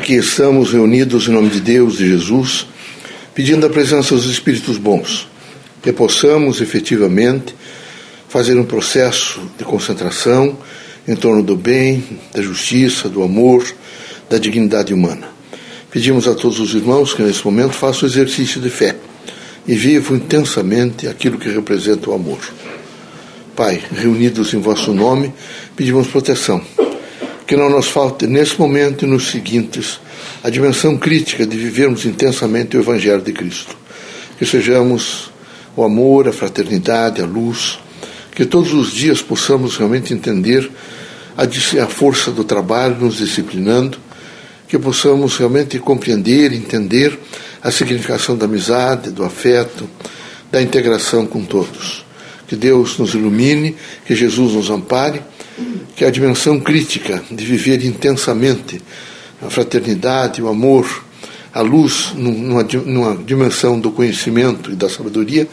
Aqui estamos reunidos em nome de Deus e Jesus, pedindo a presença dos Espíritos bons, que possamos efetivamente fazer um processo de concentração em torno do bem, da justiça, do amor, da dignidade humana. Pedimos a todos os irmãos que nesse momento façam o exercício de fé e vivam intensamente aquilo que representa o amor. Pai, reunidos em vosso nome, pedimos proteção que não nos falte nesse momento e nos seguintes a dimensão crítica de vivermos intensamente o Evangelho de Cristo. Que sejamos o amor, a fraternidade, a luz, que todos os dias possamos realmente entender a, força do trabalho nos disciplinando, que possamos realmente compreender, entender a significação da amizade, do afeto, da integração com todos. Que Deus nos ilumine, que Jesus nos ampare que a dimensão crítica de viver intensamente a fraternidade, o amor, a luz numa, numa dimensão do conhecimento e da sabedoria,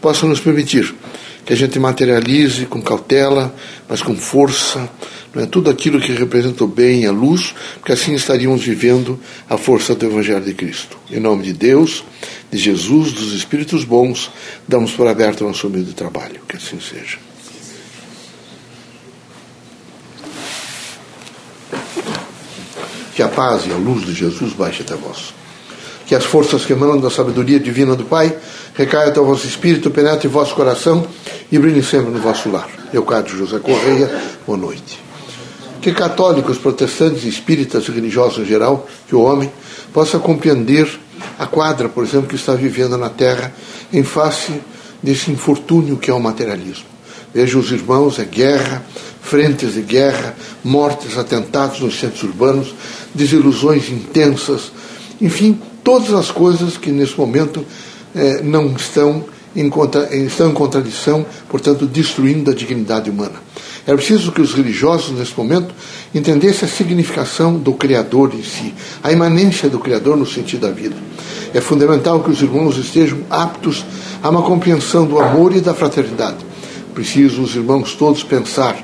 possa nos permitir que a gente materialize com cautela, mas com força, não é? tudo aquilo que representa o bem, a luz, porque assim estaríamos vivendo a força do Evangelho de Cristo. Em nome de Deus, de Jesus, dos Espíritos bons, damos por aberto o nosso meio de trabalho. Que assim seja. Que a paz e a luz de Jesus baixe até vós. Que as forças que emanam da sabedoria divina do Pai recaiam até o vosso espírito, penetre em vosso coração e brilhe sempre no vosso lar. Eucádio José Correia, boa noite. Que católicos, protestantes, espíritas e religiosos em geral, que o homem possa compreender a quadra, por exemplo, que está vivendo na Terra em face desse infortúnio que é o materialismo. Veja os irmãos, é guerra, frentes de guerra, mortes, atentados nos centros urbanos, desilusões intensas, enfim, todas as coisas que nesse momento eh, não estão em, contra, estão em contradição, portanto, destruindo a dignidade humana. Era preciso que os religiosos, nesse momento, entendessem a significação do Criador em si, a imanência do Criador no sentido da vida. É fundamental que os irmãos estejam aptos a uma compreensão do amor e da fraternidade. Preciso os irmãos todos pensar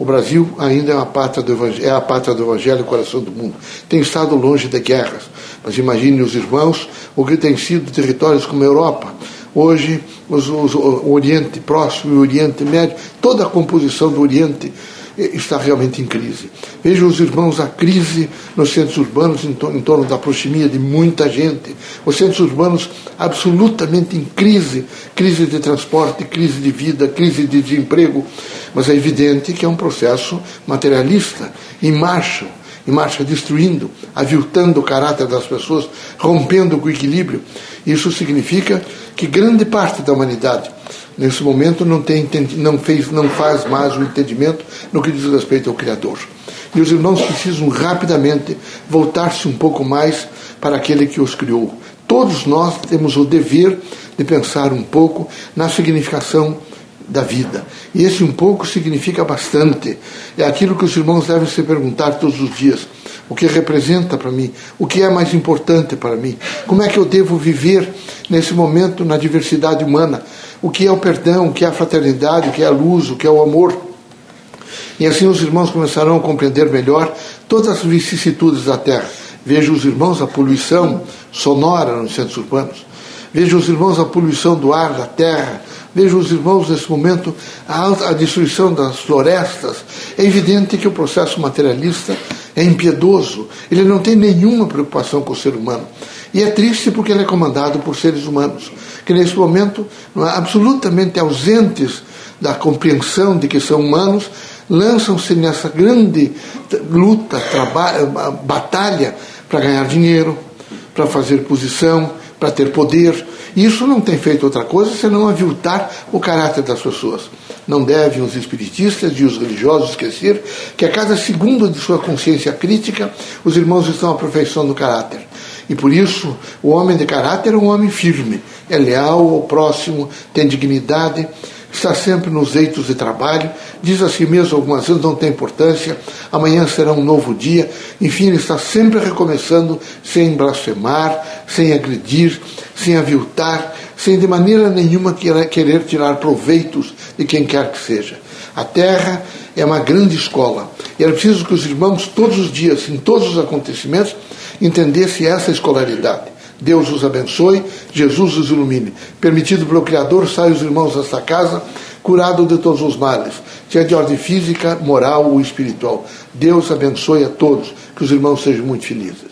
o Brasil ainda é, uma pátria do é a pátria do Evangelho, o coração do mundo. Tem estado longe de guerras. Mas imagine os irmãos o que tem sido territórios como a Europa. Hoje, os, os, o Oriente Próximo e o Oriente Médio, toda a composição do Oriente está realmente em crise. Vejam os irmãos, a crise nos centros urbanos em, torno, em torno da proximia de muita gente. Os centros urbanos absolutamente em crise, crise de transporte, crise de vida, crise de desemprego. Mas é evidente que é um processo materialista, em marcha, em marcha destruindo, aviltando o caráter das pessoas, rompendo com o equilíbrio. Isso significa que grande parte da humanidade nesse momento não, tem, não, fez, não faz mais o entendimento no que diz respeito ao Criador. E os irmãos precisam rapidamente voltar-se um pouco mais para aquele que os criou. Todos nós temos o dever de pensar um pouco na significação da vida. E esse um pouco significa bastante. É aquilo que os irmãos devem se perguntar todos os dias. O que representa para mim? O que é mais importante para mim? Como é que eu devo viver nesse momento na diversidade humana? O que é o perdão? O que é a fraternidade? O que é a luz? O que é o amor? E assim os irmãos começarão a compreender melhor todas as vicissitudes da terra. Veja os irmãos a poluição sonora nos centros urbanos. Veja os irmãos a poluição do ar, da terra, Vejo os irmãos nesse momento a, a destruição das florestas. É evidente que o processo materialista é impiedoso, ele não tem nenhuma preocupação com o ser humano. E é triste porque ele é comandado por seres humanos, que nesse momento, absolutamente ausentes da compreensão de que são humanos, lançam-se nessa grande luta, trabalho, batalha para ganhar dinheiro, para fazer posição, para ter poder. Isso não tem feito outra coisa senão aviltar o caráter das pessoas. Não devem os espiritistas e os religiosos esquecer que a cada segundo de sua consciência crítica, os irmãos estão aperfeiçoando o caráter. E por isso, o homem de caráter é um homem firme, é leal ao próximo, tem dignidade está sempre nos eitos de trabalho, diz a si mesmo algumas vezes, não tem importância, amanhã será um novo dia, enfim, ele está sempre recomeçando sem blasfemar, sem agredir, sem aviltar, sem de maneira nenhuma querer tirar proveitos de quem quer que seja. A terra é uma grande escola. E era preciso que os irmãos, todos os dias, em todos os acontecimentos, entendessem essa escolaridade. Deus os abençoe, Jesus os ilumine. Permitido pelo Criador, saiam os irmãos desta casa, curado de todos os males, seja de ordem física, moral ou espiritual. Deus abençoe a todos, que os irmãos sejam muito felizes.